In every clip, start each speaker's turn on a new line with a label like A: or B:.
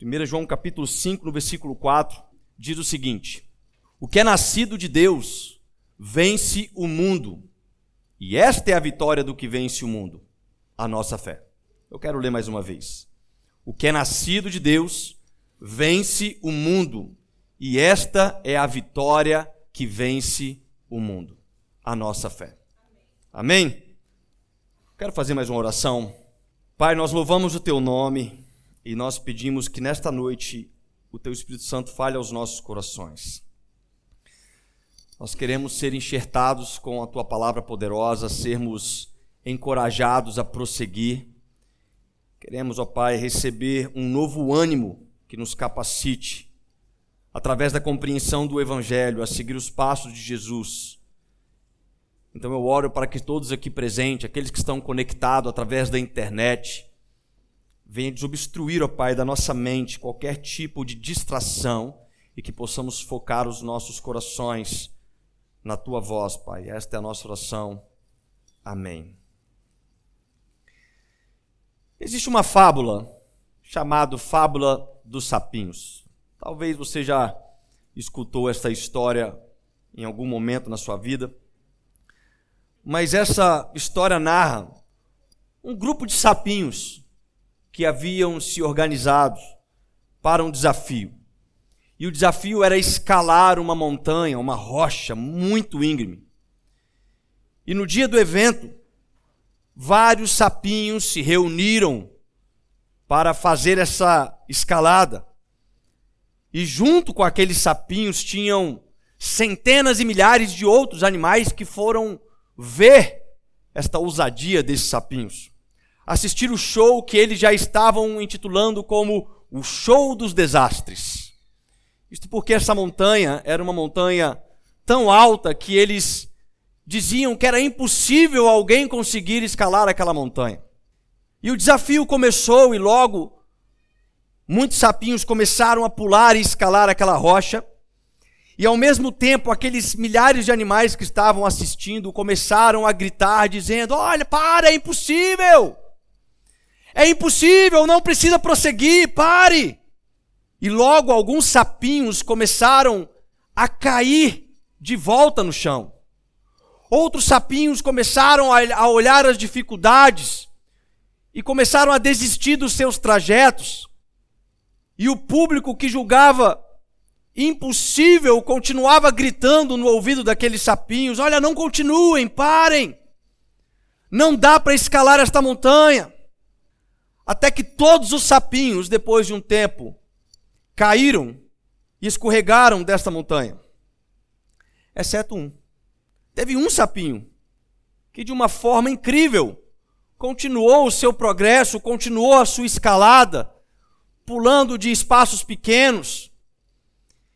A: 1 João capítulo 5, no versículo 4, diz o seguinte: O que é nascido de Deus vence o mundo. E esta é a vitória do que vence o mundo, a nossa fé. Eu quero ler mais uma vez. O que é nascido de Deus vence o mundo. E esta é a vitória que vence o mundo, a nossa fé. Amém? Quero fazer mais uma oração. Pai, nós louvamos o teu nome e nós pedimos que nesta noite o teu Espírito Santo fale aos nossos corações. Nós queremos ser enxertados com a tua palavra poderosa, sermos encorajados a prosseguir. Queremos, ó Pai, receber um novo ânimo que nos capacite, através da compreensão do Evangelho, a seguir os passos de Jesus. Então eu oro para que todos aqui presentes, aqueles que estão conectados através da internet, venha desobstruir, ó Pai, da nossa mente qualquer tipo de distração e que possamos focar os nossos corações na tua voz, Pai. Esta é a nossa oração. Amém. Existe uma fábula chamada Fábula dos Sapinhos. Talvez você já escutou esta história em algum momento na sua vida. Mas essa história narra um grupo de sapinhos que haviam se organizado para um desafio. E o desafio era escalar uma montanha, uma rocha muito íngreme. E no dia do evento, vários sapinhos se reuniram para fazer essa escalada. E junto com aqueles sapinhos tinham centenas e milhares de outros animais que foram ver esta ousadia desses sapinhos assistir o show que eles já estavam intitulando como o Show dos Desastres. Isto porque essa montanha era uma montanha tão alta que eles diziam que era impossível alguém conseguir escalar aquela montanha. E o desafio começou e logo muitos sapinhos começaram a pular e escalar aquela rocha. E ao mesmo tempo, aqueles milhares de animais que estavam assistindo começaram a gritar, dizendo: Olha, para, é impossível! É impossível, não precisa prosseguir, pare. E logo alguns sapinhos começaram a cair de volta no chão. Outros sapinhos começaram a olhar as dificuldades e começaram a desistir dos seus trajetos. E o público que julgava impossível continuava gritando no ouvido daqueles sapinhos: Olha, não continuem, parem. Não dá para escalar esta montanha. Até que todos os sapinhos, depois de um tempo, caíram e escorregaram desta montanha. Exceto um. Teve um sapinho que, de uma forma incrível, continuou o seu progresso, continuou a sua escalada, pulando de espaços pequenos.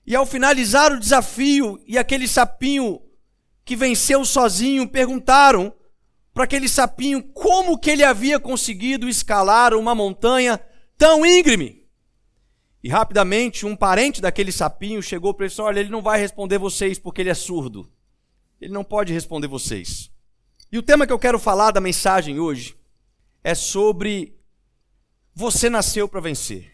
A: E ao finalizar o desafio, e aquele sapinho que venceu sozinho perguntaram para aquele sapinho como que ele havia conseguido escalar uma montanha tão íngreme. E rapidamente um parente daquele sapinho chegou para ele e disse: Olha, ele não vai responder vocês porque ele é surdo. Ele não pode responder vocês. E o tema que eu quero falar da mensagem hoje é sobre você nasceu para vencer.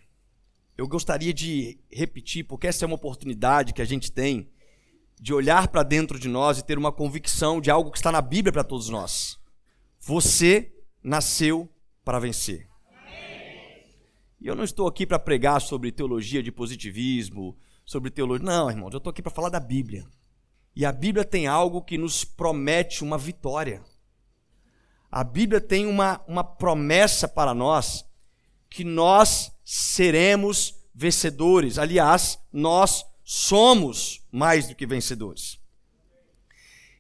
A: Eu gostaria de repetir, porque essa é uma oportunidade que a gente tem de olhar para dentro de nós e ter uma convicção de algo que está na Bíblia para todos nós. Você nasceu para vencer. E eu não estou aqui para pregar sobre teologia de positivismo, sobre teologia. Não, irmãos, eu estou aqui para falar da Bíblia. E a Bíblia tem algo que nos promete uma vitória. A Bíblia tem uma, uma promessa para nós que nós seremos vencedores. Aliás, nós somos mais do que vencedores.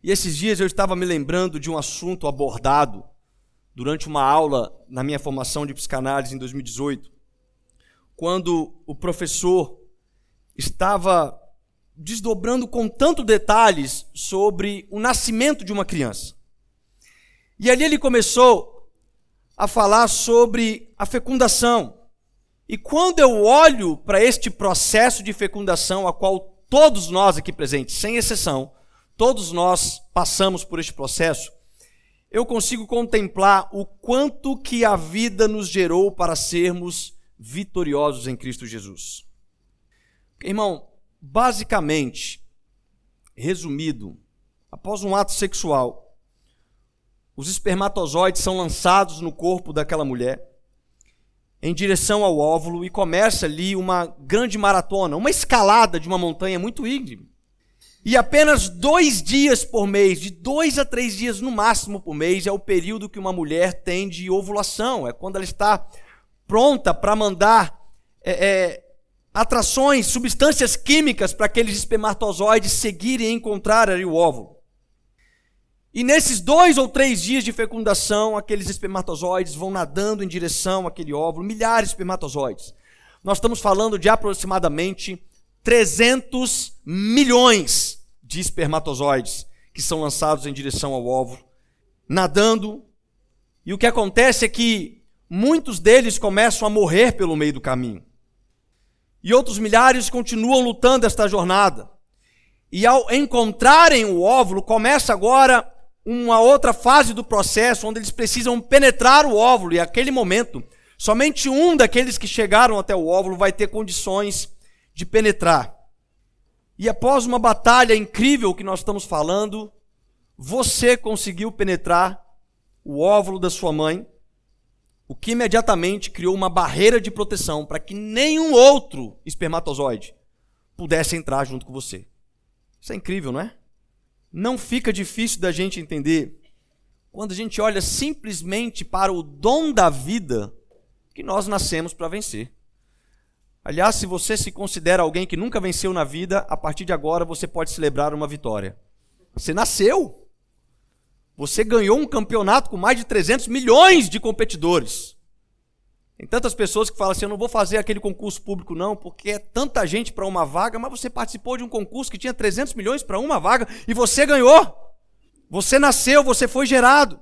A: E esses dias eu estava me lembrando de um assunto abordado durante uma aula na minha formação de psicanálise em 2018, quando o professor estava desdobrando com tanto detalhes sobre o nascimento de uma criança. E ali ele começou a falar sobre a fecundação. E quando eu olho para este processo de fecundação, a qual todos nós aqui presentes, sem exceção, todos nós passamos por este processo, eu consigo contemplar o quanto que a vida nos gerou para sermos vitoriosos em Cristo Jesus. Irmão, basicamente, resumido, após um ato sexual, os espermatozoides são lançados no corpo daquela mulher em direção ao óvulo e começa ali uma grande maratona, uma escalada de uma montanha muito íngreme. E apenas dois dias por mês, de dois a três dias no máximo por mês, é o período que uma mulher tem de ovulação. É quando ela está pronta para mandar é, é, atrações, substâncias químicas para aqueles espermatozoides seguirem e encontrar ali o óvulo. E nesses dois ou três dias de fecundação, aqueles espermatozoides vão nadando em direção àquele óvulo, milhares de espermatozoides. Nós estamos falando de aproximadamente 300 milhões de espermatozoides que são lançados em direção ao óvulo, nadando. E o que acontece é que muitos deles começam a morrer pelo meio do caminho. E outros milhares continuam lutando esta jornada. E ao encontrarem o óvulo, começa agora uma outra fase do processo onde eles precisam penetrar o óvulo. E aquele momento, somente um daqueles que chegaram até o óvulo vai ter condições de penetrar. E após uma batalha incrível que nós estamos falando, você conseguiu penetrar o óvulo da sua mãe, o que imediatamente criou uma barreira de proteção para que nenhum outro espermatozoide pudesse entrar junto com você. Isso é incrível, não é? Não fica difícil da gente entender quando a gente olha simplesmente para o dom da vida que nós nascemos para vencer. Aliás, se você se considera alguém que nunca venceu na vida, a partir de agora você pode celebrar uma vitória. Você nasceu. Você ganhou um campeonato com mais de 300 milhões de competidores. Tem tantas pessoas que falam assim: eu não vou fazer aquele concurso público, não, porque é tanta gente para uma vaga, mas você participou de um concurso que tinha 300 milhões para uma vaga e você ganhou. Você nasceu, você foi gerado.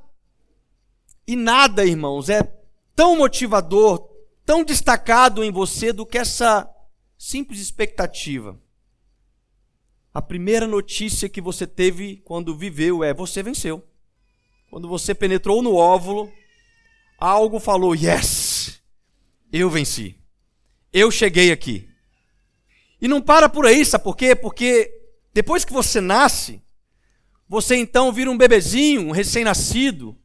A: E nada, irmãos, é tão motivador, tão destacado em você do que essa simples expectativa. A primeira notícia que você teve quando viveu é: você venceu. Quando você penetrou no óvulo, algo falou: yes, eu venci. Eu cheguei aqui. E não para por aí, sabe por quê? Porque depois que você nasce, você então vira um bebezinho, um recém-nascido,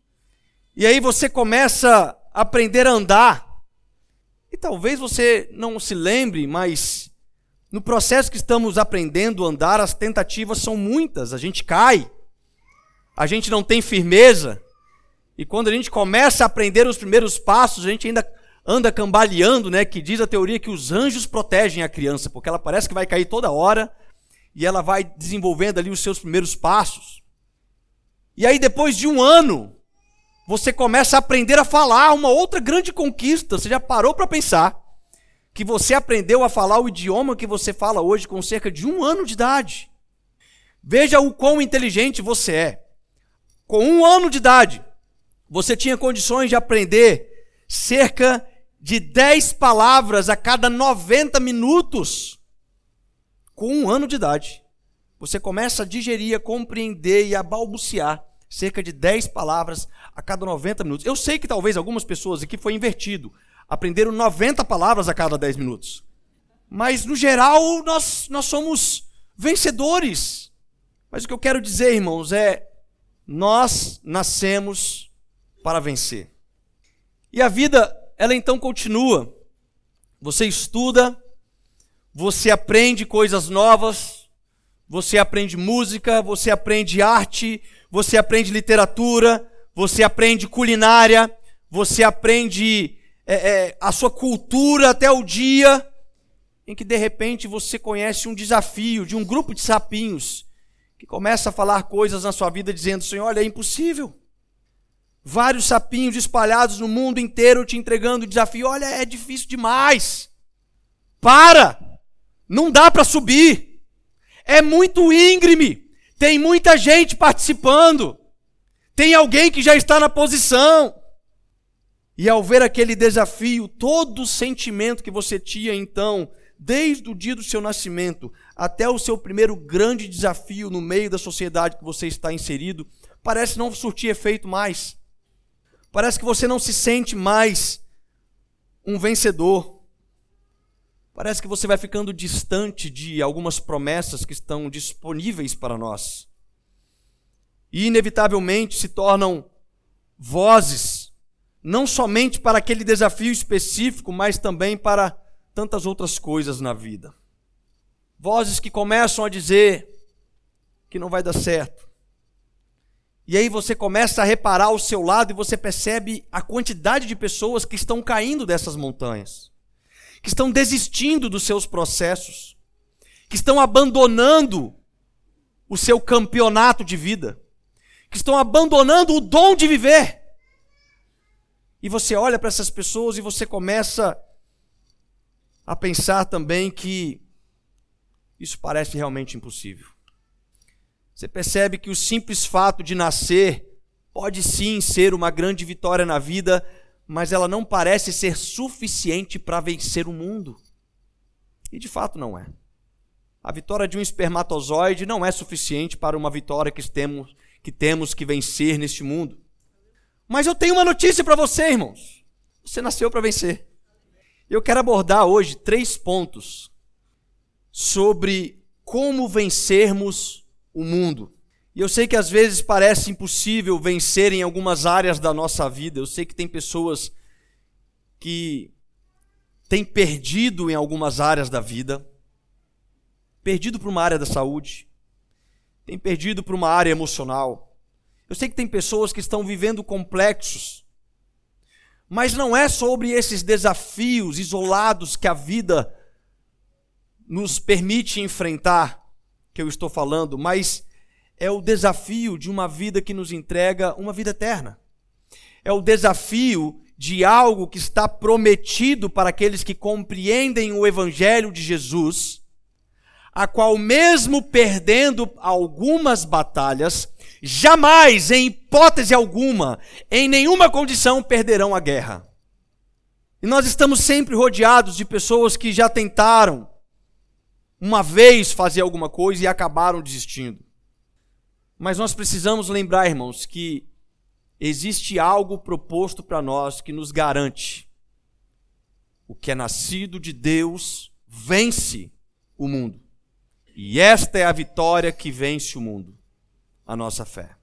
A: e aí você começa a aprender a andar. E talvez você não se lembre, mas no processo que estamos aprendendo a andar, as tentativas são muitas. A gente cai, a gente não tem firmeza. E quando a gente começa a aprender os primeiros passos, a gente ainda anda cambaleando, né? Que diz a teoria que os anjos protegem a criança, porque ela parece que vai cair toda hora e ela vai desenvolvendo ali os seus primeiros passos. E aí, depois de um ano, você começa a aprender a falar, uma outra grande conquista. Você já parou para pensar que você aprendeu a falar o idioma que você fala hoje com cerca de um ano de idade. Veja o quão inteligente você é. Com um ano de idade, você tinha condições de aprender cerca de 10 palavras a cada 90 minutos. Com um ano de idade, você começa a digerir, a compreender e a balbuciar cerca de 10 palavras a cada 90 minutos. Eu sei que talvez algumas pessoas aqui foi invertido, aprenderam 90 palavras a cada 10 minutos. Mas no geral nós nós somos vencedores. Mas o que eu quero dizer, irmãos, é nós nascemos para vencer. E a vida, ela então continua. Você estuda, você aprende coisas novas, você aprende música, você aprende arte, você aprende literatura, você aprende culinária, você aprende é, é, a sua cultura até o dia em que de repente você conhece um desafio de um grupo de sapinhos que começa a falar coisas na sua vida dizendo: Senhor, olha, é impossível. Vários sapinhos espalhados no mundo inteiro te entregando o desafio: olha, é difícil demais. Para! Não dá para subir. É muito íngreme. Tem muita gente participando. Tem alguém que já está na posição. E ao ver aquele desafio, todo o sentimento que você tinha então, desde o dia do seu nascimento até o seu primeiro grande desafio no meio da sociedade que você está inserido, parece não surtir efeito mais. Parece que você não se sente mais um vencedor. Parece que você vai ficando distante de algumas promessas que estão disponíveis para nós. E, inevitavelmente, se tornam vozes, não somente para aquele desafio específico, mas também para tantas outras coisas na vida. Vozes que começam a dizer que não vai dar certo. E aí você começa a reparar ao seu lado e você percebe a quantidade de pessoas que estão caindo dessas montanhas, que estão desistindo dos seus processos, que estão abandonando o seu campeonato de vida, que estão abandonando o dom de viver. E você olha para essas pessoas e você começa a pensar também que isso parece realmente impossível. Você percebe que o simples fato de nascer pode sim ser uma grande vitória na vida, mas ela não parece ser suficiente para vencer o mundo. E de fato não é. A vitória de um espermatozoide não é suficiente para uma vitória que temos que, temos que vencer neste mundo. Mas eu tenho uma notícia para você, irmãos. Você nasceu para vencer. Eu quero abordar hoje três pontos sobre como vencermos o mundo. E eu sei que às vezes parece impossível vencer em algumas áreas da nossa vida. Eu sei que tem pessoas que têm perdido em algumas áreas da vida, perdido para uma área da saúde, tem perdido para uma área emocional. Eu sei que tem pessoas que estão vivendo complexos mas não é sobre esses desafios isolados que a vida nos permite enfrentar que eu estou falando, mas é o desafio de uma vida que nos entrega uma vida eterna. É o desafio de algo que está prometido para aqueles que compreendem o Evangelho de Jesus, a qual, mesmo perdendo algumas batalhas, jamais, em hipótese alguma, em nenhuma condição perderão a guerra. E nós estamos sempre rodeados de pessoas que já tentaram uma vez fazer alguma coisa e acabaram desistindo. Mas nós precisamos lembrar, irmãos, que existe algo proposto para nós que nos garante: o que é nascido de Deus vence o mundo. E esta é a vitória que vence o mundo a nossa fé.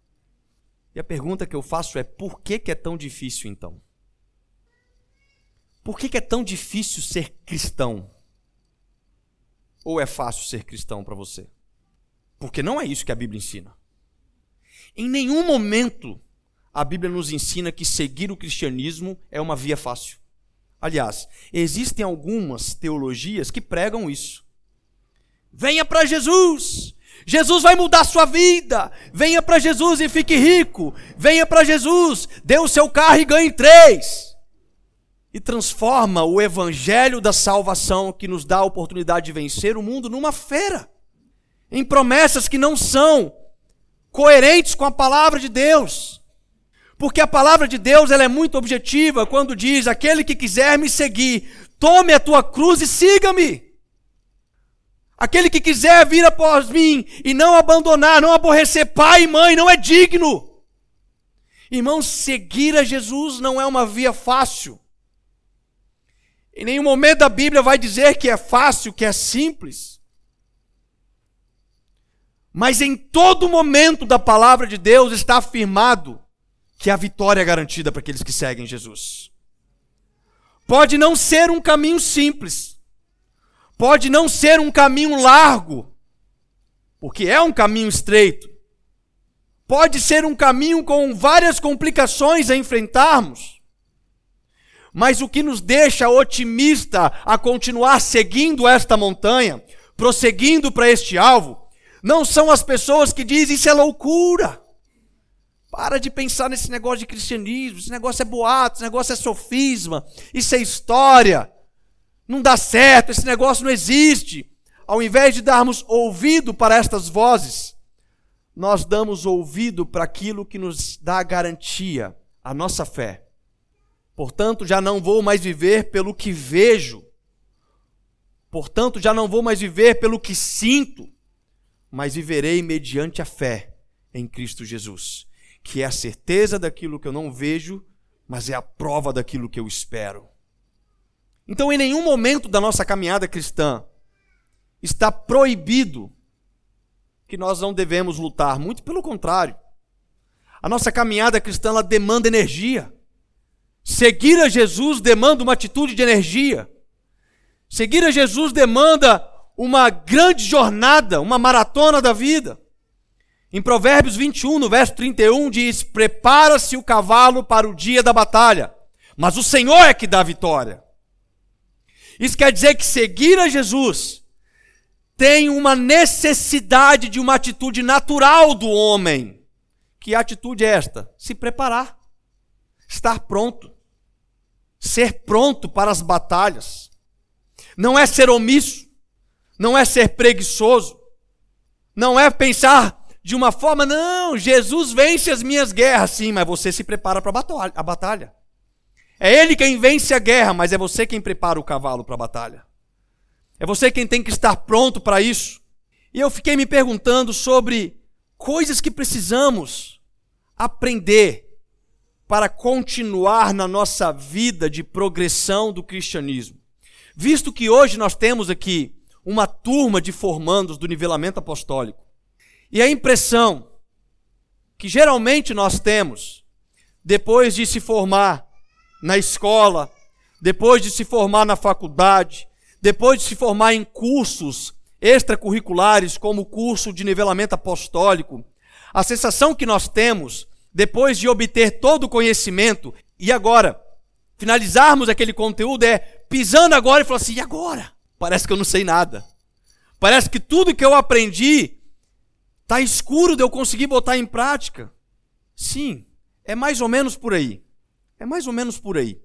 A: E a pergunta que eu faço é: por que, que é tão difícil então? Por que, que é tão difícil ser cristão? Ou é fácil ser cristão para você? Porque não é isso que a Bíblia ensina. Em nenhum momento a Bíblia nos ensina que seguir o cristianismo é uma via fácil. Aliás, existem algumas teologias que pregam isso. Venha para Jesus, Jesus vai mudar sua vida. Venha para Jesus e fique rico. Venha para Jesus, dê o seu carro e ganhe três. E transforma o evangelho da salvação que nos dá a oportunidade de vencer o mundo numa feira. Em promessas que não são coerentes com a palavra de Deus. Porque a palavra de Deus ela é muito objetiva quando diz: aquele que quiser me seguir, tome a tua cruz e siga-me. Aquele que quiser vir após mim e não abandonar, não aborrecer pai e mãe, não é digno. Irmãos, seguir a Jesus não é uma via fácil. Em nenhum momento da Bíblia vai dizer que é fácil, que é simples. Mas em todo momento da palavra de Deus está afirmado que a vitória é garantida para aqueles que seguem Jesus. Pode não ser um caminho simples pode não ser um caminho largo, porque é um caminho estreito. Pode ser um caminho com várias complicações a enfrentarmos. Mas o que nos deixa otimista a continuar seguindo esta montanha, prosseguindo para este alvo, não são as pessoas que dizem isso é loucura. Para de pensar nesse negócio de cristianismo, esse negócio é boato, esse negócio é sofisma, isso é história não dá certo, esse negócio não existe. Ao invés de darmos ouvido para estas vozes, nós damos ouvido para aquilo que nos dá garantia, a nossa fé. Portanto, já não vou mais viver pelo que vejo. Portanto, já não vou mais viver pelo que sinto, mas viverei mediante a fé em Cristo Jesus, que é a certeza daquilo que eu não vejo, mas é a prova daquilo que eu espero. Então, em nenhum momento da nossa caminhada cristã está proibido que nós não devemos lutar, muito pelo contrário. A nossa caminhada cristã ela demanda energia. Seguir a Jesus demanda uma atitude de energia. Seguir a Jesus demanda uma grande jornada, uma maratona da vida. Em Provérbios 21, no verso 31, diz: Prepara-se o cavalo para o dia da batalha, mas o Senhor é que dá a vitória. Isso quer dizer que seguir a Jesus tem uma necessidade de uma atitude natural do homem. Que atitude é esta? Se preparar, estar pronto, ser pronto para as batalhas. Não é ser omisso, não é ser preguiçoso, não é pensar de uma forma, não, Jesus vence as minhas guerras, sim, mas você se prepara para a batalha. É ele quem vence a guerra, mas é você quem prepara o cavalo para a batalha. É você quem tem que estar pronto para isso. E eu fiquei me perguntando sobre coisas que precisamos aprender para continuar na nossa vida de progressão do cristianismo. Visto que hoje nós temos aqui uma turma de formandos do nivelamento apostólico. E a impressão que geralmente nós temos, depois de se formar na escola, depois de se formar na faculdade, depois de se formar em cursos extracurriculares, como o curso de nivelamento apostólico, a sensação que nós temos, depois de obter todo o conhecimento, e agora, finalizarmos aquele conteúdo, é pisando agora e falar assim: e agora? Parece que eu não sei nada. Parece que tudo que eu aprendi está escuro de eu conseguir botar em prática. Sim, é mais ou menos por aí. É mais ou menos por aí.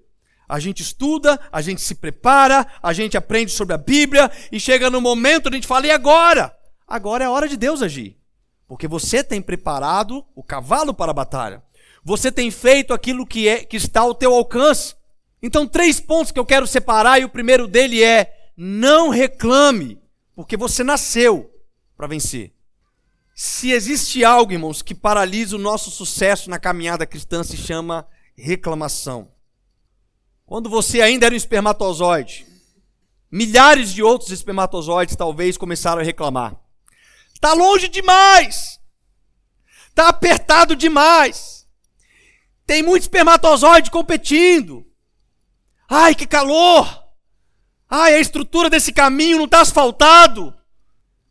A: A gente estuda, a gente se prepara, a gente aprende sobre a Bíblia e chega no momento a gente fala: e agora? Agora é a hora de Deus agir. Porque você tem preparado o cavalo para a batalha. Você tem feito aquilo que, é, que está ao teu alcance. Então, três pontos que eu quero separar, e o primeiro dele é: não reclame, porque você nasceu para vencer. Se existe algo, irmãos, que paralisa o nosso sucesso na caminhada cristã, se chama reclamação. Quando você ainda era um espermatozoide, milhares de outros espermatozoides talvez começaram a reclamar. Está longe demais! Está apertado demais! Tem muito espermatozoide competindo! Ai, que calor! Ai, a estrutura desse caminho não está asfaltado!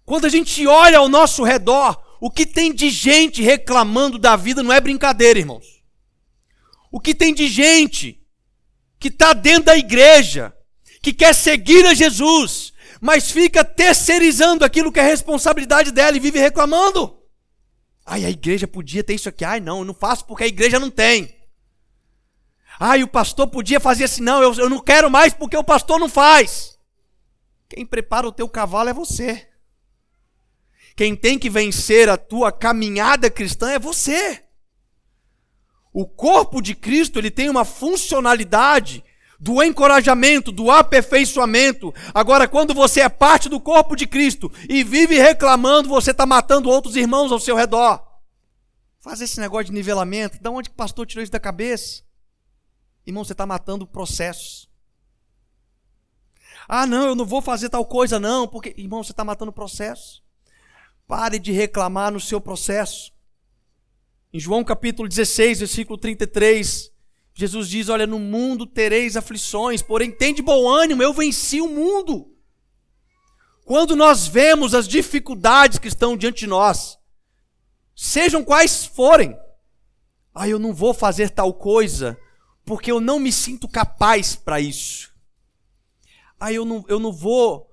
A: Quando a gente olha ao nosso redor, o que tem de gente reclamando da vida não é brincadeira, irmãos. O que tem de gente que está dentro da igreja, que quer seguir a Jesus, mas fica terceirizando aquilo que é responsabilidade dela e vive reclamando. Ai, a igreja podia ter isso aqui. Ai, não, eu não faço porque a igreja não tem. Ai, o pastor podia fazer assim. Não, eu, eu não quero mais porque o pastor não faz. Quem prepara o teu cavalo é você. Quem tem que vencer a tua caminhada cristã é você. O corpo de Cristo, ele tem uma funcionalidade do encorajamento, do aperfeiçoamento. Agora, quando você é parte do corpo de Cristo e vive reclamando, você está matando outros irmãos ao seu redor. Faz esse negócio de nivelamento. Da onde que o pastor tirou isso da cabeça? Irmão, você está matando processos. Ah, não, eu não vou fazer tal coisa, não, porque, irmão, você está matando processo. Pare de reclamar no seu processo. Em João capítulo 16, versículo 33, Jesus diz: Olha, no mundo tereis aflições, porém tem de bom ânimo, eu venci o mundo. Quando nós vemos as dificuldades que estão diante de nós, sejam quais forem, ah, eu não vou fazer tal coisa, porque eu não me sinto capaz para isso. Ah, eu não, eu não vou,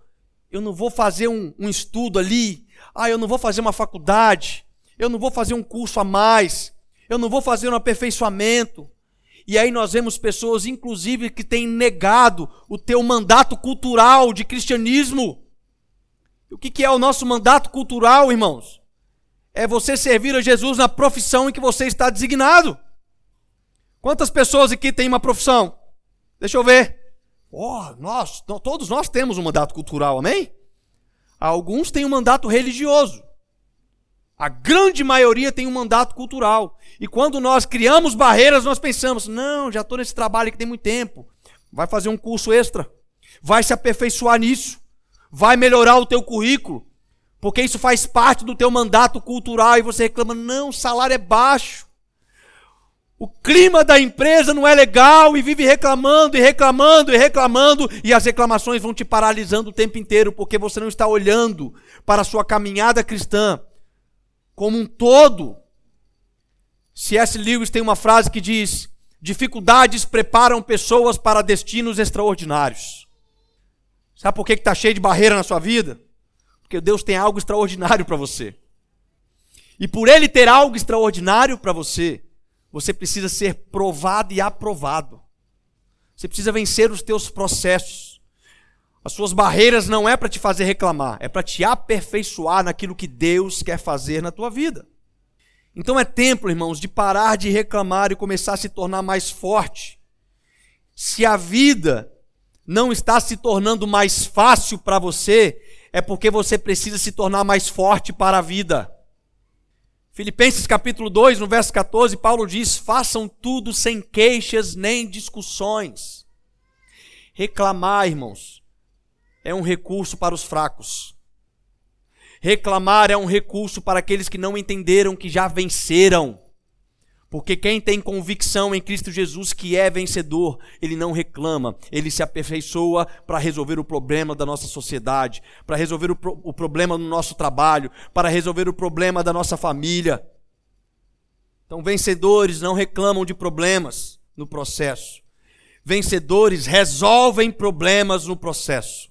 A: eu não vou fazer um, um estudo ali. Ah, eu não vou fazer uma faculdade eu não vou fazer um curso a mais, eu não vou fazer um aperfeiçoamento. E aí nós vemos pessoas, inclusive, que têm negado o teu mandato cultural de cristianismo. O que, que é o nosso mandato cultural, irmãos? É você servir a Jesus na profissão em que você está designado. Quantas pessoas aqui têm uma profissão? Deixa eu ver. Oh, nós, todos nós temos um mandato cultural, amém? Alguns têm um mandato religioso. A grande maioria tem um mandato cultural. E quando nós criamos barreiras, nós pensamos: não, já estou nesse trabalho aqui tem muito tempo. Vai fazer um curso extra. vai se aperfeiçoar nisso, vai melhorar o teu currículo, porque isso faz parte do teu mandato cultural e você reclama: não, o salário é baixo. O clima da empresa não é legal e vive reclamando e reclamando e reclamando, e as reclamações vão te paralisando o tempo inteiro, porque você não está olhando para a sua caminhada cristã como um todo. C.S. Lewis tem uma frase que diz: dificuldades preparam pessoas para destinos extraordinários. Sabe por que está cheio de barreira na sua vida? Porque Deus tem algo extraordinário para você. E por Ele ter algo extraordinário para você, você precisa ser provado e aprovado. Você precisa vencer os teus processos. As suas barreiras não é para te fazer reclamar, é para te aperfeiçoar naquilo que Deus quer fazer na tua vida. Então é tempo, irmãos, de parar de reclamar e começar a se tornar mais forte. Se a vida não está se tornando mais fácil para você, é porque você precisa se tornar mais forte para a vida. Filipenses capítulo 2, no verso 14, Paulo diz: façam tudo sem queixas nem discussões. Reclamar, irmãos, é um recurso para os fracos. Reclamar é um recurso para aqueles que não entenderam que já venceram. Porque quem tem convicção em Cristo Jesus que é vencedor, ele não reclama, ele se aperfeiçoa para resolver o problema da nossa sociedade, para resolver o, pro, o problema do nosso trabalho, para resolver o problema da nossa família. Então, vencedores não reclamam de problemas no processo. Vencedores resolvem problemas no processo.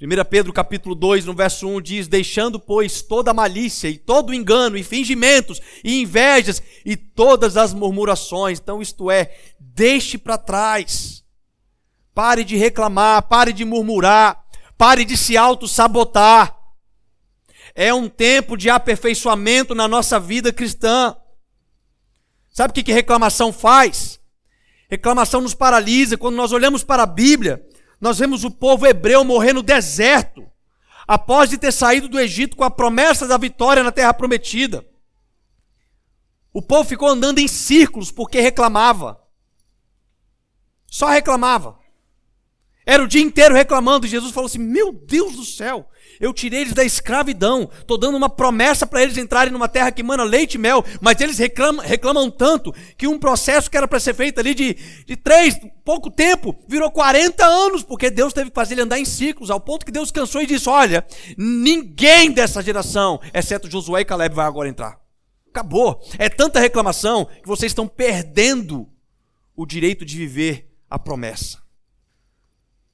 A: 1 Pedro capítulo 2, no verso 1 diz: "Deixando, pois, toda malícia e todo engano e fingimentos e invejas e todas as murmurações". Então, isto é, deixe para trás. Pare de reclamar, pare de murmurar, pare de se auto-sabotar. É um tempo de aperfeiçoamento na nossa vida cristã. Sabe o que, que reclamação faz? Reclamação nos paralisa. Quando nós olhamos para a Bíblia, nós vemos o povo hebreu morrer no deserto, após de ter saído do Egito com a promessa da vitória na terra prometida. O povo ficou andando em círculos porque reclamava. Só reclamava. Era o dia inteiro reclamando. E Jesus falou assim: Meu Deus do céu, eu tirei eles da escravidão. Estou dando uma promessa para eles entrarem numa terra que mana leite e mel. Mas eles reclamam, reclamam tanto que um processo que era para ser feito ali de, de três, pouco tempo, virou 40 anos, porque Deus teve que fazer ele andar em ciclos, ao ponto que Deus cansou e disse: Olha, ninguém dessa geração, exceto Josué e Caleb, vai agora entrar. Acabou. É tanta reclamação que vocês estão perdendo o direito de viver a promessa.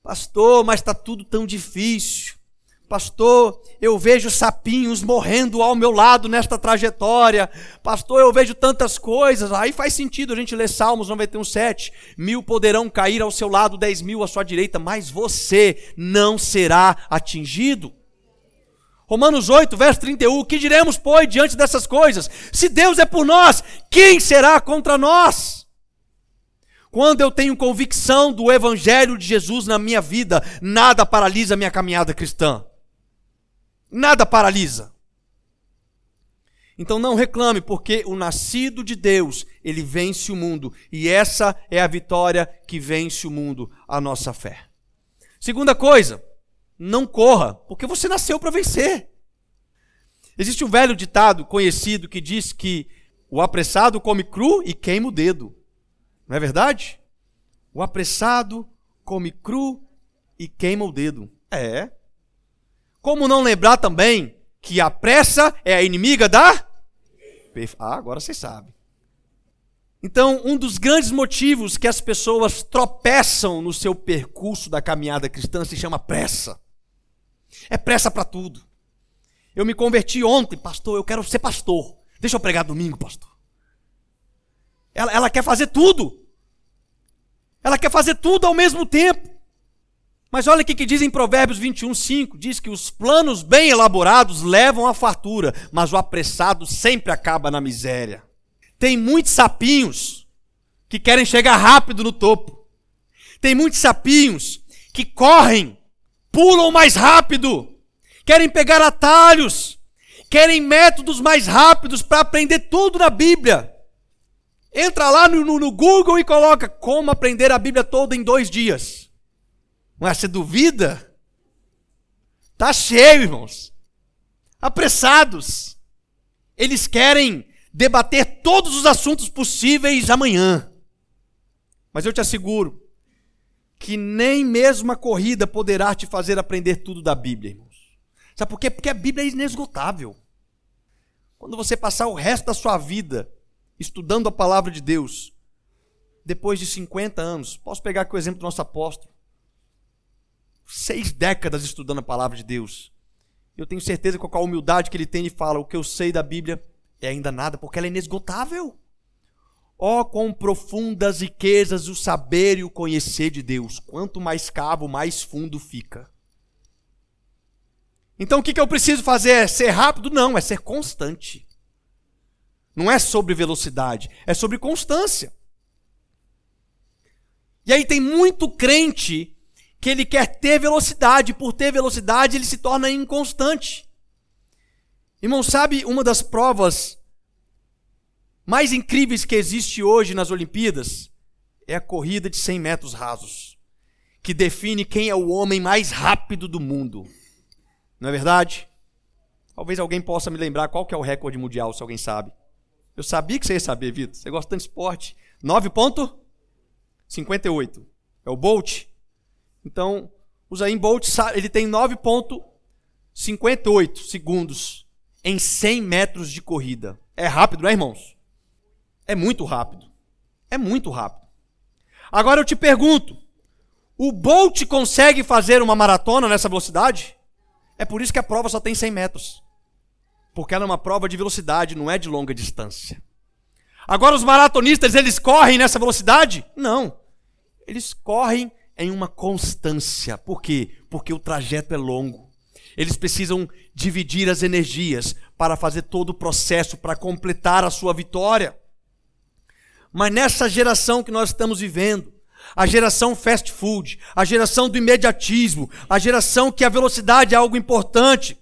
A: Pastor, mas está tudo tão difícil. Pastor, eu vejo sapinhos morrendo ao meu lado nesta trajetória. Pastor, eu vejo tantas coisas. Aí faz sentido a gente ler Salmos 91, 7. Mil poderão cair ao seu lado, dez mil à sua direita, mas você não será atingido. Romanos 8, verso 31. Que diremos, pois, diante dessas coisas? Se Deus é por nós, quem será contra nós? Quando eu tenho convicção do Evangelho de Jesus na minha vida, nada paralisa minha caminhada cristã. Nada paralisa. Então não reclame, porque o nascido de Deus, ele vence o mundo. E essa é a vitória que vence o mundo, a nossa fé. Segunda coisa, não corra, porque você nasceu para vencer. Existe um velho ditado conhecido que diz que o apressado come cru e queima o dedo. Não é verdade? O apressado come cru e queima o dedo. É, como não lembrar também que a pressa é a inimiga da. Ah, agora vocês sabem. Então, um dos grandes motivos que as pessoas tropeçam no seu percurso da caminhada cristã se chama pressa. É pressa para tudo. Eu me converti ontem, pastor, eu quero ser pastor. Deixa eu pregar domingo, pastor. Ela, ela quer fazer tudo. Ela quer fazer tudo ao mesmo tempo. Mas olha o que diz em Provérbios 21, 5: diz que os planos bem elaborados levam à fartura, mas o apressado sempre acaba na miséria. Tem muitos sapinhos que querem chegar rápido no topo. Tem muitos sapinhos que correm, pulam mais rápido, querem pegar atalhos, querem métodos mais rápidos para aprender tudo na Bíblia. Entra lá no, no, no Google e coloca como aprender a Bíblia toda em dois dias. Mas você duvida? Tá cheio, irmãos. Apressados. Eles querem debater todos os assuntos possíveis amanhã. Mas eu te asseguro que nem mesmo a corrida poderá te fazer aprender tudo da Bíblia, irmãos. Sabe por quê? Porque a Bíblia é inesgotável. Quando você passar o resto da sua vida estudando a palavra de Deus, depois de 50 anos, posso pegar aqui o exemplo do nosso apóstolo. Seis décadas estudando a palavra de Deus. Eu tenho certeza que com a humildade que ele tem, ele fala: o que eu sei da Bíblia é ainda nada, porque ela é inesgotável. Ó, oh, quão profundas riquezas o saber e o conhecer de Deus. Quanto mais cavo, mais fundo fica. Então o que, que eu preciso fazer? É ser rápido? Não, é ser constante. Não é sobre velocidade, é sobre constância. E aí tem muito crente que ele quer ter velocidade, por ter velocidade ele se torna inconstante. Irmão, sabe uma das provas mais incríveis que existe hoje nas Olimpíadas? É a corrida de 100 metros rasos, que define quem é o homem mais rápido do mundo. Não é verdade? Talvez alguém possa me lembrar qual que é o recorde mundial, se alguém sabe. Eu sabia que você ia saber, Vitor. Você gosta tanto de esporte. 9.58. É o Bolt. Então, o Zayn Bolt, ele tem 9.58 segundos em 100 metros de corrida. É rápido, não é, irmãos? É muito rápido. É muito rápido. Agora eu te pergunto, o Bolt consegue fazer uma maratona nessa velocidade? É por isso que a prova só tem 100 metros. Porque ela é uma prova de velocidade, não é de longa distância. Agora os maratonistas, eles correm nessa velocidade? Não. Eles correm em uma constância. Por quê? Porque o trajeto é longo. Eles precisam dividir as energias para fazer todo o processo, para completar a sua vitória. Mas nessa geração que nós estamos vivendo, a geração fast food, a geração do imediatismo, a geração que a velocidade é algo importante.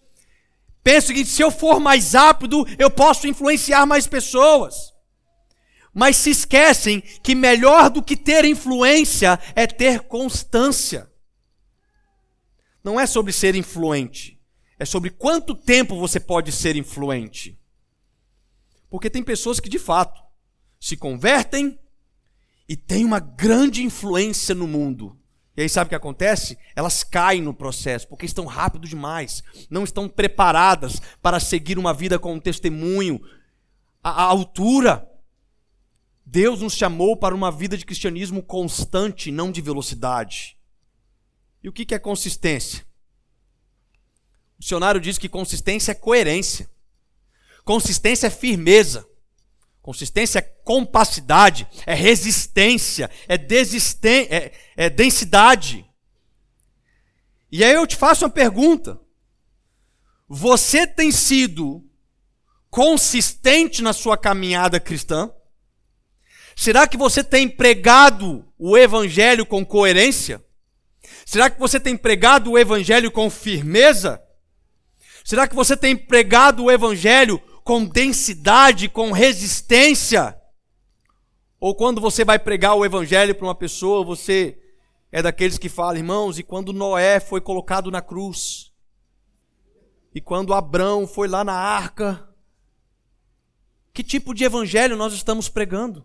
A: Penso que se eu for mais rápido, eu posso influenciar mais pessoas. Mas se esquecem que melhor do que ter influência é ter constância. Não é sobre ser influente, é sobre quanto tempo você pode ser influente. Porque tem pessoas que de fato se convertem, e tem uma grande influência no mundo. E aí sabe o que acontece? Elas caem no processo, porque estão rápido demais, não estão preparadas para seguir uma vida com um testemunho à, altura. Deus nos chamou para uma vida de cristianismo constante, não de velocidade. E o que é consistência? O dicionário diz que consistência é coerência, consistência é firmeza, Consistência é compacidade, é resistência, é, desisten é, é densidade. E aí eu te faço uma pergunta. Você tem sido consistente na sua caminhada cristã? Será que você tem pregado o evangelho com coerência? Será que você tem pregado o evangelho com firmeza? Será que você tem pregado o evangelho com densidade, com resistência. Ou quando você vai pregar o evangelho para uma pessoa, você é daqueles que falam, irmãos, e quando Noé foi colocado na cruz, e quando Abrão foi lá na arca, que tipo de evangelho nós estamos pregando?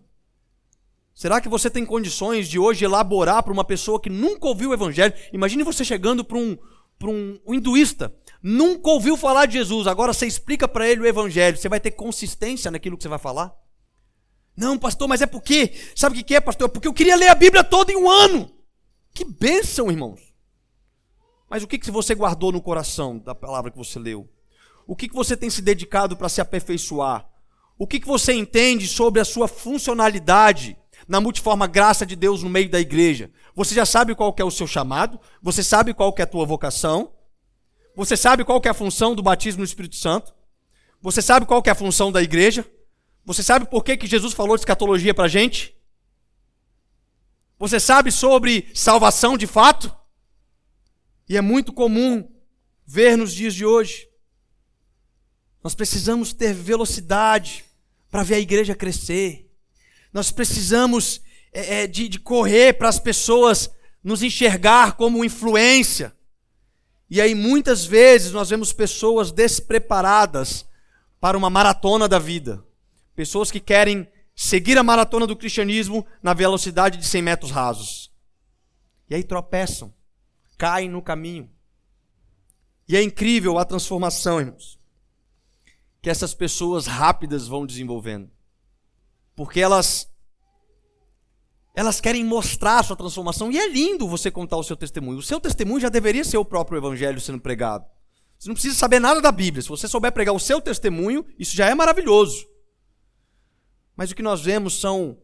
A: Será que você tem condições de hoje elaborar para uma pessoa que nunca ouviu o evangelho? Imagine você chegando para um, para um, um hinduísta nunca ouviu falar de Jesus, agora você explica para ele o evangelho, você vai ter consistência naquilo que você vai falar? Não, pastor, mas é porque, sabe o que é, pastor? É porque eu queria ler a Bíblia toda em um ano. Que bênção, irmãos. Mas o que, que você guardou no coração da palavra que você leu? O que, que você tem se dedicado para se aperfeiçoar? O que, que você entende sobre a sua funcionalidade na multiforme graça de Deus no meio da igreja? Você já sabe qual é o seu chamado? Você sabe qual é a tua vocação? Você sabe qual é a função do batismo no Espírito Santo? Você sabe qual é a função da igreja? Você sabe por que, que Jesus falou de escatologia para a gente? Você sabe sobre salvação de fato? E é muito comum ver nos dias de hoje. Nós precisamos ter velocidade para ver a igreja crescer. Nós precisamos é, é de, de correr para as pessoas nos enxergar como influência. E aí muitas vezes nós vemos pessoas despreparadas para uma maratona da vida. Pessoas que querem seguir a maratona do cristianismo na velocidade de 100 metros rasos. E aí tropeçam, caem no caminho. E é incrível a transformação, irmãos, que essas pessoas rápidas vão desenvolvendo. Porque elas elas querem mostrar a sua transformação e é lindo você contar o seu testemunho. O seu testemunho já deveria ser o próprio evangelho sendo pregado. Você não precisa saber nada da Bíblia. Se você souber pregar o seu testemunho, isso já é maravilhoso. Mas o que nós vemos são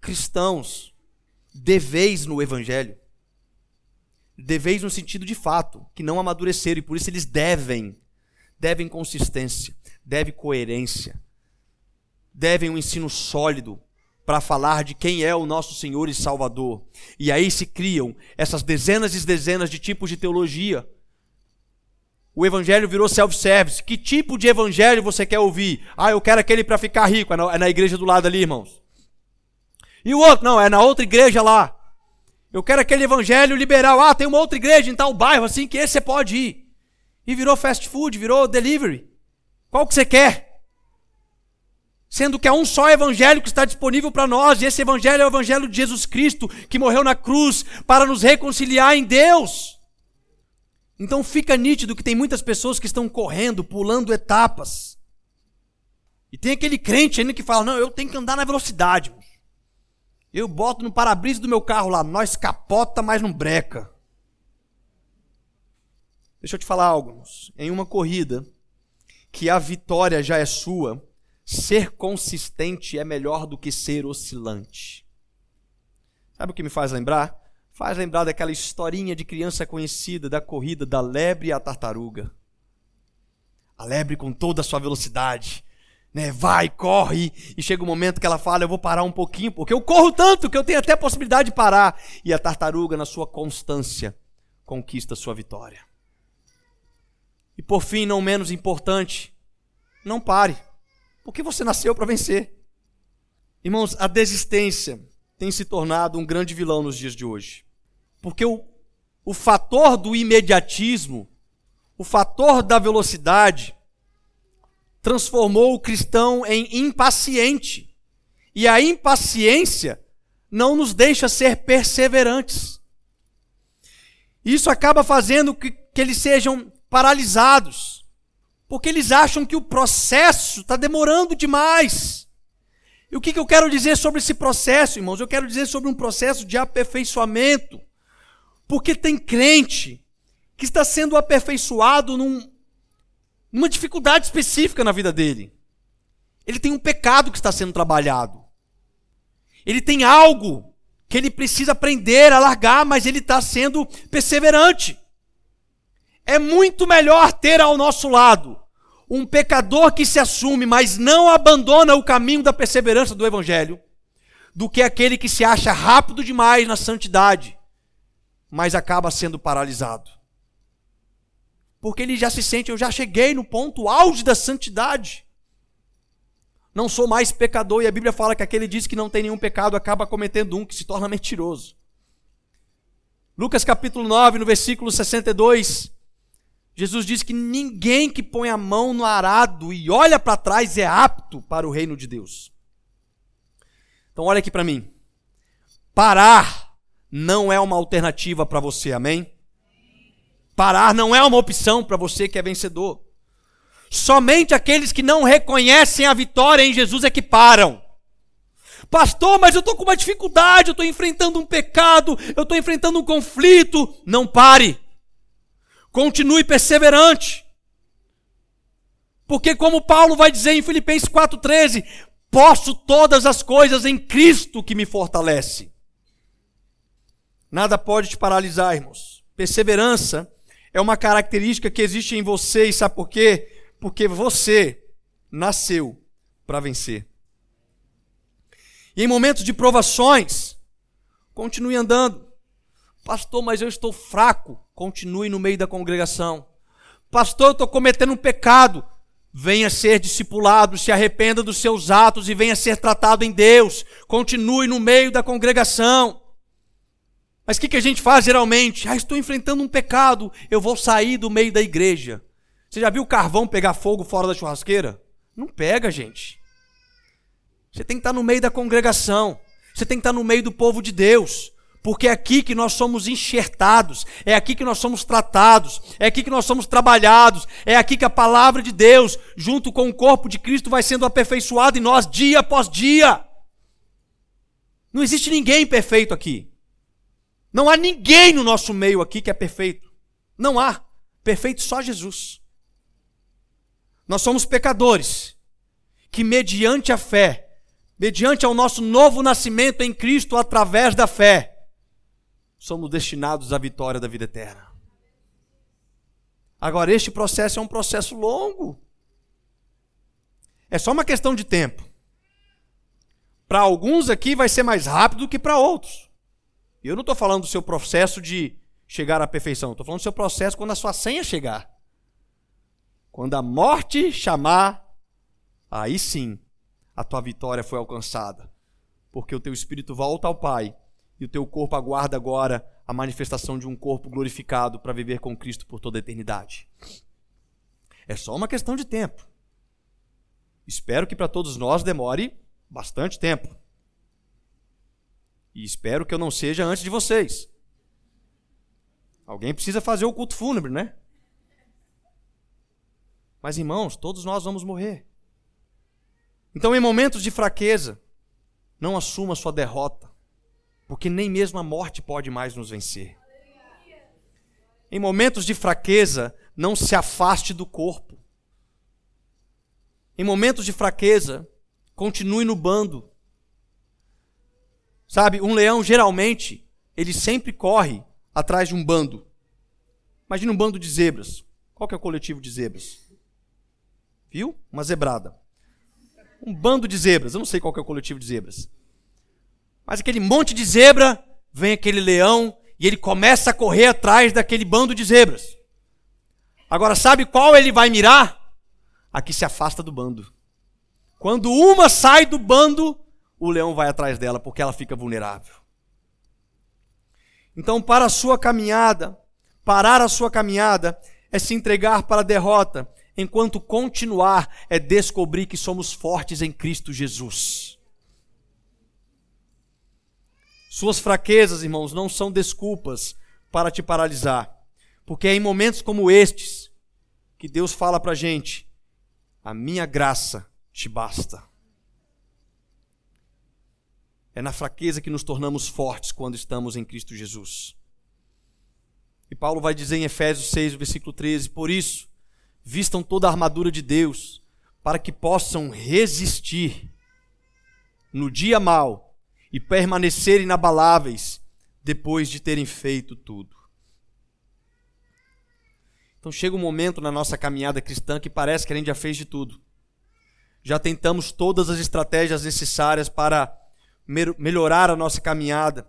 A: cristãos deveis no evangelho. Deveis no sentido de fato, que não amadureceram e por isso eles devem, devem consistência, devem coerência, devem um ensino sólido para falar de quem é o nosso Senhor e Salvador. E aí se criam essas dezenas e dezenas de tipos de teologia o evangelho virou self-service. Que tipo de evangelho você quer ouvir? Ah, eu quero aquele para ficar rico. É na, é na igreja do lado ali, irmãos. E o outro? Não, é na outra igreja lá. Eu quero aquele evangelho liberal. Ah, tem uma outra igreja em tal bairro assim que esse você pode ir. E virou fast food, virou delivery. Qual que você quer? Sendo que há um só evangelho que está disponível para nós, e esse evangelho é o evangelho de Jesus Cristo, que morreu na cruz para nos reconciliar em Deus. Então fica nítido que tem muitas pessoas que estão correndo, pulando etapas. E tem aquele crente ainda que fala: não, eu tenho que andar na velocidade. Eu boto no para-brisa do meu carro lá, nós capota, mas não breca. Deixa eu te falar algo. Em uma corrida que a vitória já é sua, ser consistente é melhor do que ser oscilante. Sabe o que me faz lembrar? Faz lembrar daquela historinha de criança conhecida da corrida da lebre a tartaruga. A lebre com toda a sua velocidade, né? Vai, corre, e chega um momento que ela fala: "Eu vou parar um pouquinho, porque eu corro tanto que eu tenho até a possibilidade de parar". E a tartaruga, na sua constância, conquista sua vitória. E por fim, não menos importante, não pare, porque você nasceu para vencer. Irmãos, a desistência tem se tornado um grande vilão nos dias de hoje. Porque o, o fator do imediatismo, o fator da velocidade, transformou o cristão em impaciente. E a impaciência não nos deixa ser perseverantes. Isso acaba fazendo que, que eles sejam paralisados, porque eles acham que o processo está demorando demais. E o que, que eu quero dizer sobre esse processo, irmãos? Eu quero dizer sobre um processo de aperfeiçoamento. Porque tem crente que está sendo aperfeiçoado num, numa dificuldade específica na vida dele. Ele tem um pecado que está sendo trabalhado. Ele tem algo que ele precisa aprender a largar, mas ele está sendo perseverante. É muito melhor ter ao nosso lado um pecador que se assume, mas não abandona o caminho da perseverança do Evangelho, do que aquele que se acha rápido demais na santidade mas acaba sendo paralisado. Porque ele já se sente, eu já cheguei no ponto auge da santidade. Não sou mais pecador, e a Bíblia fala que aquele diz que não tem nenhum pecado acaba cometendo um que se torna mentiroso. Lucas capítulo 9, no versículo 62, Jesus diz que ninguém que põe a mão no arado e olha para trás é apto para o reino de Deus. Então olha aqui para mim. Parar não é uma alternativa para você, amém? Parar não é uma opção para você que é vencedor. Somente aqueles que não reconhecem a vitória em Jesus é que param. Pastor, mas eu estou com uma dificuldade, eu estou enfrentando um pecado, eu estou enfrentando um conflito. Não pare. Continue perseverante. Porque, como Paulo vai dizer em Filipenses 4,13, posso todas as coisas em Cristo que me fortalece. Nada pode te paralisar, irmãos. Perseverança é uma característica que existe em você, e sabe por quê? Porque você nasceu para vencer. E em momentos de provações, continue andando. Pastor, mas eu estou fraco. Continue no meio da congregação. Pastor, eu estou cometendo um pecado. Venha ser discipulado, se arrependa dos seus atos e venha ser tratado em Deus. Continue no meio da congregação. Mas o que, que a gente faz geralmente? Ah, estou enfrentando um pecado, eu vou sair do meio da igreja. Você já viu o carvão pegar fogo fora da churrasqueira? Não pega, gente. Você tem que estar no meio da congregação. Você tem que estar no meio do povo de Deus. Porque é aqui que nós somos enxertados, é aqui que nós somos tratados, é aqui que nós somos trabalhados, é aqui que a palavra de Deus, junto com o corpo de Cristo, vai sendo aperfeiçoada em nós dia após dia. Não existe ninguém perfeito aqui. Não há ninguém no nosso meio aqui que é perfeito. Não há. Perfeito só Jesus. Nós somos pecadores que, mediante a fé, mediante ao nosso novo nascimento em Cristo através da fé, somos destinados à vitória da vida eterna. Agora, este processo é um processo longo. É só uma questão de tempo. Para alguns aqui vai ser mais rápido do que para outros. E eu não estou falando do seu processo de chegar à perfeição, estou falando do seu processo quando a sua senha chegar. Quando a morte chamar, aí sim a tua vitória foi alcançada. Porque o teu espírito volta ao Pai e o teu corpo aguarda agora a manifestação de um corpo glorificado para viver com Cristo por toda a eternidade. É só uma questão de tempo. Espero que para todos nós demore bastante tempo. E espero que eu não seja antes de vocês. Alguém precisa fazer o culto fúnebre, né? Mas irmãos, todos nós vamos morrer. Então, em momentos de fraqueza, não assuma sua derrota porque nem mesmo a morte pode mais nos vencer. Em momentos de fraqueza, não se afaste do corpo. Em momentos de fraqueza, continue no bando. Sabe, um leão geralmente, ele sempre corre atrás de um bando. Imagina um bando de zebras. Qual que é o coletivo de zebras? Viu? Uma zebrada. Um bando de zebras. Eu não sei qual que é o coletivo de zebras. Mas aquele monte de zebra, vem aquele leão e ele começa a correr atrás daquele bando de zebras. Agora, sabe qual ele vai mirar? A que se afasta do bando. Quando uma sai do bando, o leão vai atrás dela, porque ela fica vulnerável. Então, para a sua caminhada, parar a sua caminhada é se entregar para a derrota, enquanto continuar é descobrir que somos fortes em Cristo Jesus. Suas fraquezas, irmãos, não são desculpas para te paralisar. Porque é em momentos como estes que Deus fala para a gente: a minha graça te basta. É na fraqueza que nos tornamos fortes quando estamos em Cristo Jesus. E Paulo vai dizer em Efésios 6, versículo 13: Por isso, vistam toda a armadura de Deus, para que possam resistir no dia mau e permanecer inabaláveis depois de terem feito tudo. Então chega um momento na nossa caminhada cristã que parece que a gente já fez de tudo. Já tentamos todas as estratégias necessárias para melhorar a nossa caminhada.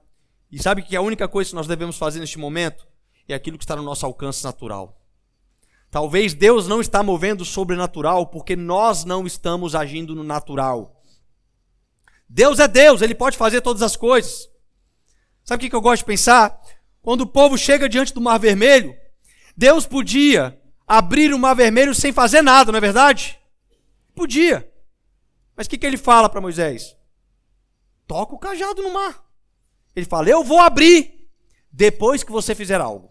A: E sabe que a única coisa que nós devemos fazer neste momento é aquilo que está no nosso alcance natural. Talvez Deus não está movendo o sobrenatural porque nós não estamos agindo no natural. Deus é Deus, ele pode fazer todas as coisas. Sabe o que eu gosto de pensar? Quando o povo chega diante do Mar Vermelho, Deus podia abrir o Mar Vermelho sem fazer nada, não é verdade? Podia. Mas o que, que ele fala para Moisés? Toca o cajado no mar. Ele fala: Eu vou abrir depois que você fizer algo.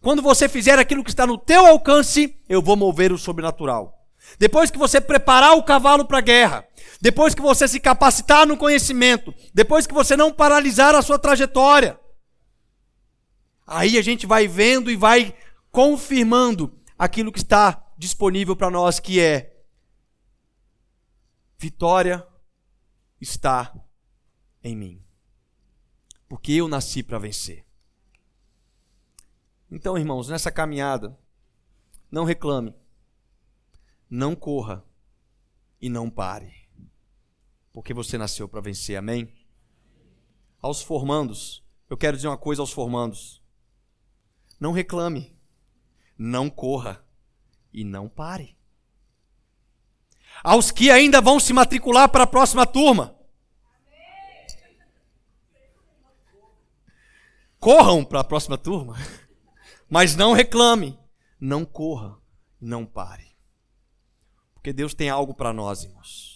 A: Quando você fizer aquilo que está no teu alcance, eu vou mover o sobrenatural. Depois que você preparar o cavalo para a guerra, depois que você se capacitar no conhecimento, depois que você não paralisar a sua trajetória, aí a gente vai vendo e vai confirmando aquilo que está disponível para nós, que é vitória está em mim. Porque eu nasci para vencer. Então, irmãos, nessa caminhada, não reclame não corra e não pare, porque você nasceu para vencer, amém? Aos formandos, eu quero dizer uma coisa aos formandos: não reclame, não corra e não pare. Aos que ainda vão se matricular para a próxima turma, corram para a próxima turma, mas não reclame, não corra, não pare. Porque Deus tem algo para nós, irmãos.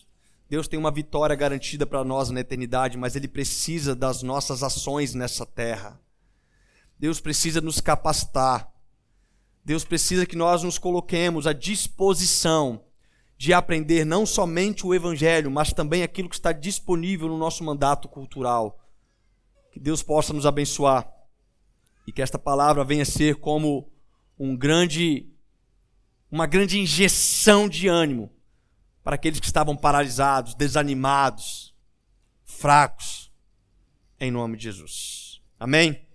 A: Deus tem uma vitória garantida para nós na eternidade, mas Ele precisa das nossas ações nessa terra. Deus precisa nos capacitar. Deus precisa que nós nos coloquemos à disposição de aprender não somente o Evangelho, mas também aquilo que está disponível no nosso mandato cultural. Que Deus possa nos abençoar e que esta palavra venha ser como um grande, uma grande injeção de ânimo para aqueles que estavam paralisados, desanimados, fracos, em nome de Jesus. Amém?